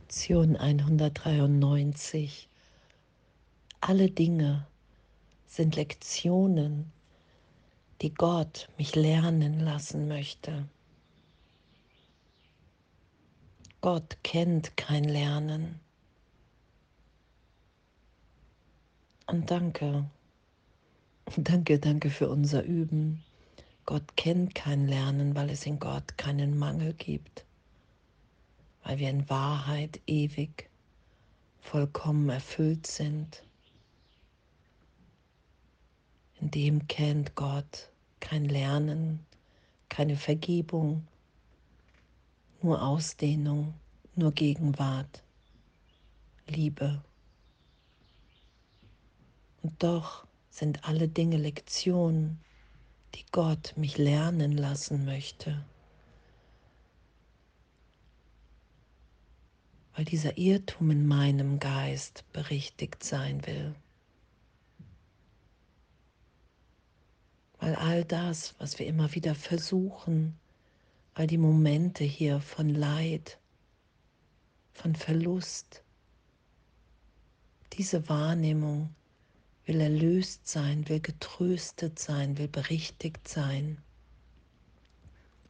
Lektion 193. Alle Dinge sind Lektionen, die Gott mich lernen lassen möchte. Gott kennt kein Lernen. Und danke, danke, danke für unser Üben. Gott kennt kein Lernen, weil es in Gott keinen Mangel gibt weil wir in Wahrheit ewig vollkommen erfüllt sind. In dem kennt Gott kein Lernen, keine Vergebung, nur Ausdehnung, nur Gegenwart, Liebe. Und doch sind alle Dinge Lektionen, die Gott mich lernen lassen möchte. Weil dieser Irrtum in meinem Geist berichtigt sein will. Weil all das, was wir immer wieder versuchen, all die Momente hier von Leid, von Verlust, diese Wahrnehmung will erlöst sein, will getröstet sein, will berichtigt sein.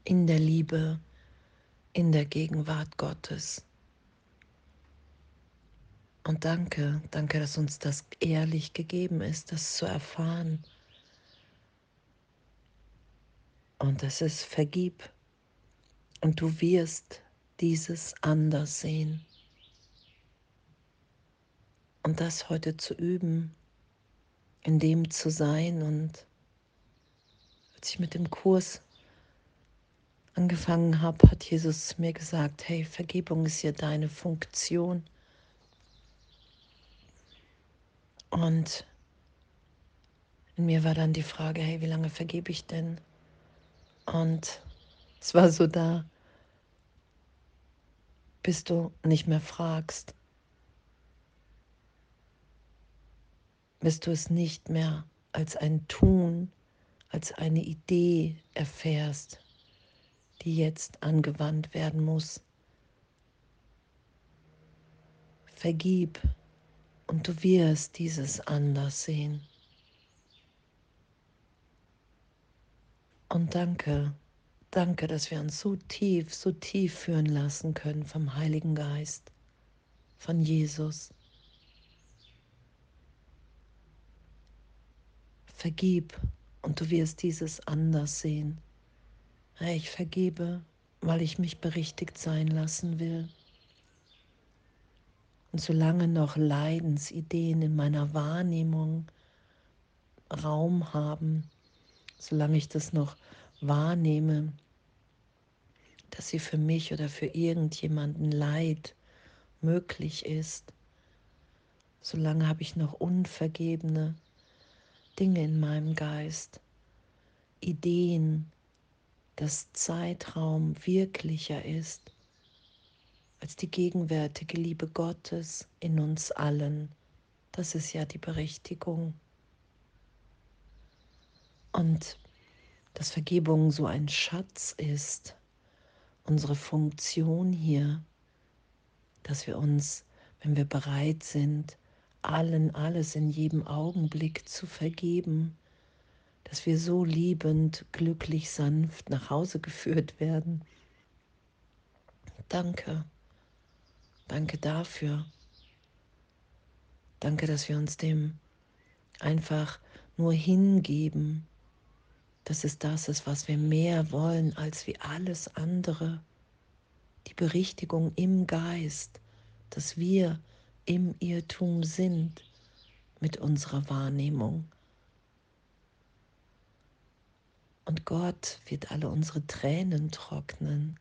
In der Liebe, in der Gegenwart Gottes. Und danke, danke, dass uns das ehrlich gegeben ist, das zu erfahren. Und es ist vergib. Und du wirst dieses anders sehen. Und das heute zu üben, in dem zu sein. Und als ich mit dem Kurs angefangen habe, hat Jesus mir gesagt, hey, Vergebung ist hier deine Funktion. Und in mir war dann die Frage, hey, wie lange vergebe ich denn? Und es war so da, bis du nicht mehr fragst, bis du es nicht mehr als ein Tun, als eine Idee erfährst, die jetzt angewandt werden muss. Vergib und du wirst dieses anders sehen. Und danke, danke, dass wir uns so tief, so tief führen lassen können vom Heiligen Geist, von Jesus. Vergib und du wirst dieses anders sehen. Ich vergebe, weil ich mich berichtigt sein lassen will. Und solange noch Leidensideen in meiner Wahrnehmung Raum haben, solange ich das noch wahrnehme, dass sie für mich oder für irgendjemanden Leid möglich ist, solange habe ich noch unvergebene Dinge in meinem Geist, Ideen, dass Zeitraum wirklicher ist als die gegenwärtige Liebe Gottes in uns allen. Das ist ja die Berichtigung. Und dass Vergebung so ein Schatz ist, unsere Funktion hier, dass wir uns, wenn wir bereit sind, allen alles in jedem Augenblick zu vergeben, dass wir so liebend, glücklich, sanft nach Hause geführt werden. Danke. Danke dafür. Danke, dass wir uns dem einfach nur hingeben, dass es das ist, was wir mehr wollen als wie alles andere. Die Berichtigung im Geist, dass wir im Irrtum sind mit unserer Wahrnehmung. Und Gott wird alle unsere Tränen trocknen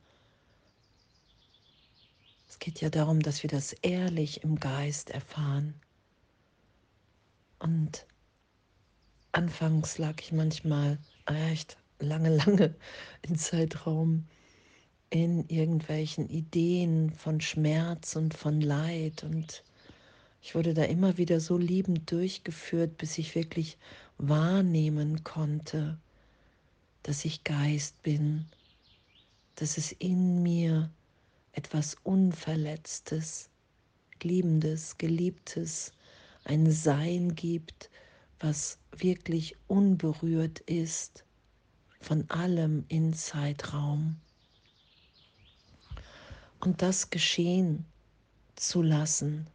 es geht ja darum, dass wir das ehrlich im Geist erfahren. Und anfangs lag ich manchmal echt lange, lange im Zeitraum in irgendwelchen Ideen von Schmerz und von Leid. Und ich wurde da immer wieder so liebend durchgeführt, bis ich wirklich wahrnehmen konnte, dass ich Geist bin, dass es in mir etwas Unverletztes, Liebendes, Geliebtes, ein Sein gibt, was wirklich unberührt ist von allem in Zeitraum. Und das geschehen zu lassen,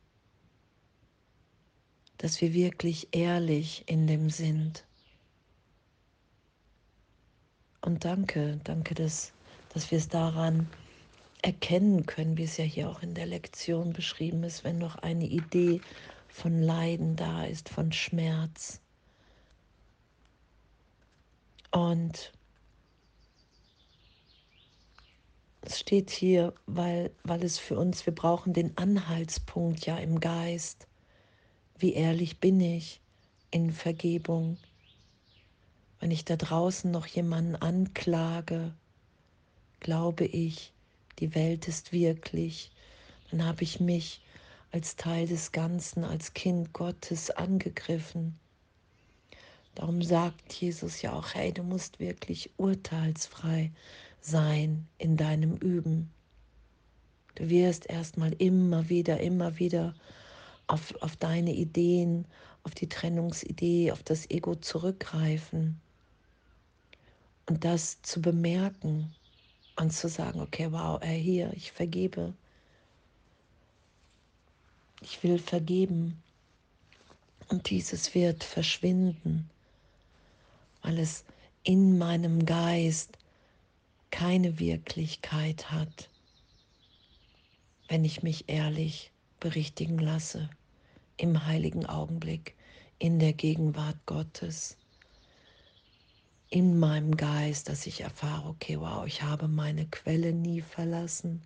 dass wir wirklich ehrlich in dem sind. Und danke, danke, dass, dass wir es daran erkennen können, wie es ja hier auch in der Lektion beschrieben ist, wenn noch eine Idee von Leiden da ist, von Schmerz. Und es steht hier, weil, weil es für uns, wir brauchen den Anhaltspunkt ja im Geist. Wie ehrlich bin ich in Vergebung? Wenn ich da draußen noch jemanden anklage, glaube ich, die Welt ist wirklich, dann habe ich mich als Teil des Ganzen, als Kind Gottes angegriffen. Darum sagt Jesus ja auch, hey, du musst wirklich urteilsfrei sein in deinem Üben. Du wirst erstmal immer wieder, immer wieder auf, auf deine Ideen, auf die Trennungsidee, auf das Ego zurückgreifen. Und das zu bemerken und zu sagen, okay, wow, er hier, ich vergebe. Ich will vergeben. Und dieses wird verschwinden, weil es in meinem Geist keine Wirklichkeit hat, wenn ich mich ehrlich berichtigen lasse, im heiligen Augenblick, in der Gegenwart Gottes, in meinem Geist, dass ich erfahre, okay, wow, ich habe meine Quelle nie verlassen.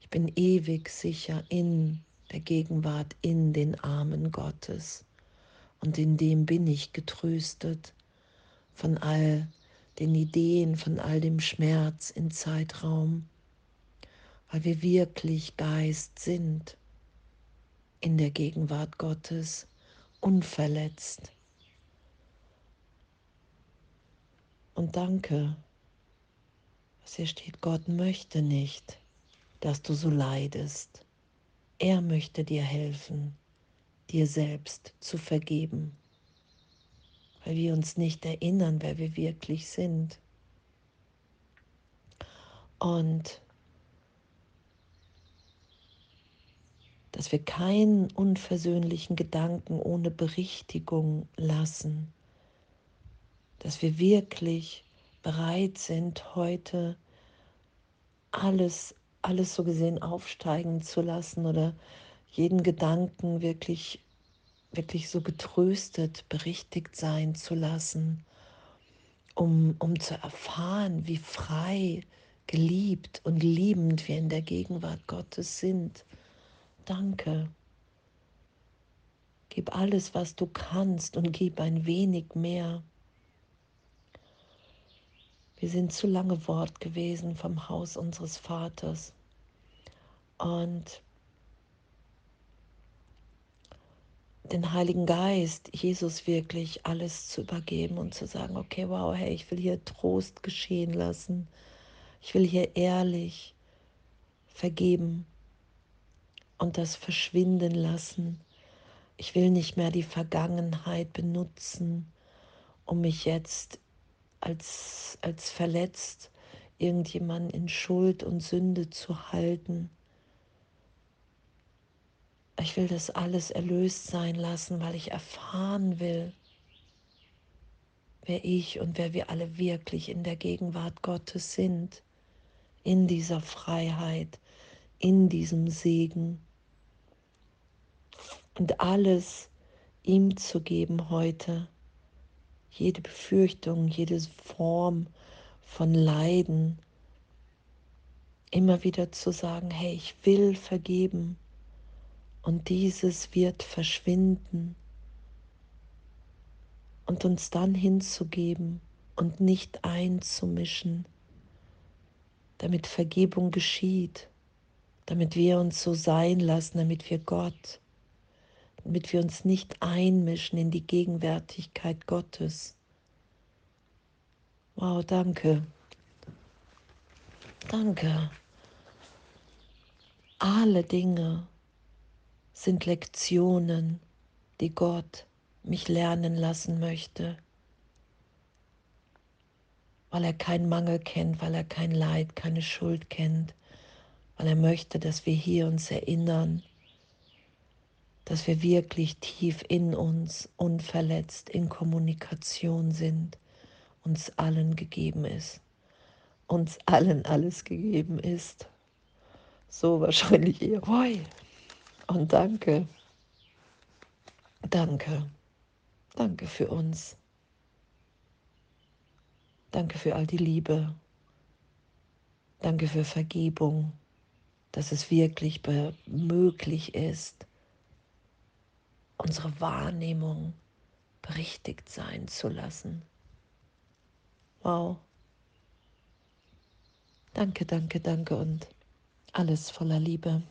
Ich bin ewig sicher in der Gegenwart, in den Armen Gottes. Und in dem bin ich getröstet von all den Ideen, von all dem Schmerz in Zeitraum, weil wir wirklich Geist sind in der Gegenwart Gottes, unverletzt. Und danke, was hier steht, Gott möchte nicht, dass du so leidest. Er möchte dir helfen, dir selbst zu vergeben weil wir uns nicht erinnern, wer wir wirklich sind. Und dass wir keinen unversöhnlichen Gedanken ohne Berichtigung lassen, dass wir wirklich bereit sind, heute alles, alles so gesehen aufsteigen zu lassen oder jeden Gedanken wirklich wirklich so getröstet, berichtigt sein zu lassen, um, um zu erfahren, wie frei, geliebt und liebend wir in der Gegenwart Gottes sind. Danke. Gib alles, was du kannst und gib ein wenig mehr. Wir sind zu lange Wort gewesen vom Haus unseres Vaters. Und den Heiligen Geist, Jesus wirklich alles zu übergeben und zu sagen, okay, wow, hey, ich will hier Trost geschehen lassen. Ich will hier ehrlich vergeben und das verschwinden lassen. Ich will nicht mehr die Vergangenheit benutzen, um mich jetzt als, als verletzt irgendjemanden in Schuld und Sünde zu halten ich will das alles erlöst sein lassen, weil ich erfahren will, wer ich und wer wir alle wirklich in der Gegenwart Gottes sind, in dieser Freiheit, in diesem Segen. Und alles ihm zu geben heute, jede Befürchtung, jede Form von Leiden, immer wieder zu sagen, hey, ich will vergeben und dieses wird verschwinden. Und uns dann hinzugeben und nicht einzumischen, damit Vergebung geschieht, damit wir uns so sein lassen, damit wir Gott, damit wir uns nicht einmischen in die Gegenwärtigkeit Gottes. Wow, danke. Danke. Alle Dinge sind Lektionen, die Gott mich lernen lassen möchte, weil er keinen Mangel kennt, weil er kein Leid, keine Schuld kennt, weil er möchte, dass wir hier uns erinnern, dass wir wirklich tief in uns unverletzt in Kommunikation sind, uns allen gegeben ist, uns allen alles gegeben ist. So wahrscheinlich. Hoi. Und danke, danke, danke für uns. Danke für all die Liebe. Danke für Vergebung, dass es wirklich möglich ist, unsere Wahrnehmung berichtigt sein zu lassen. Wow. Danke, danke, danke und alles voller Liebe.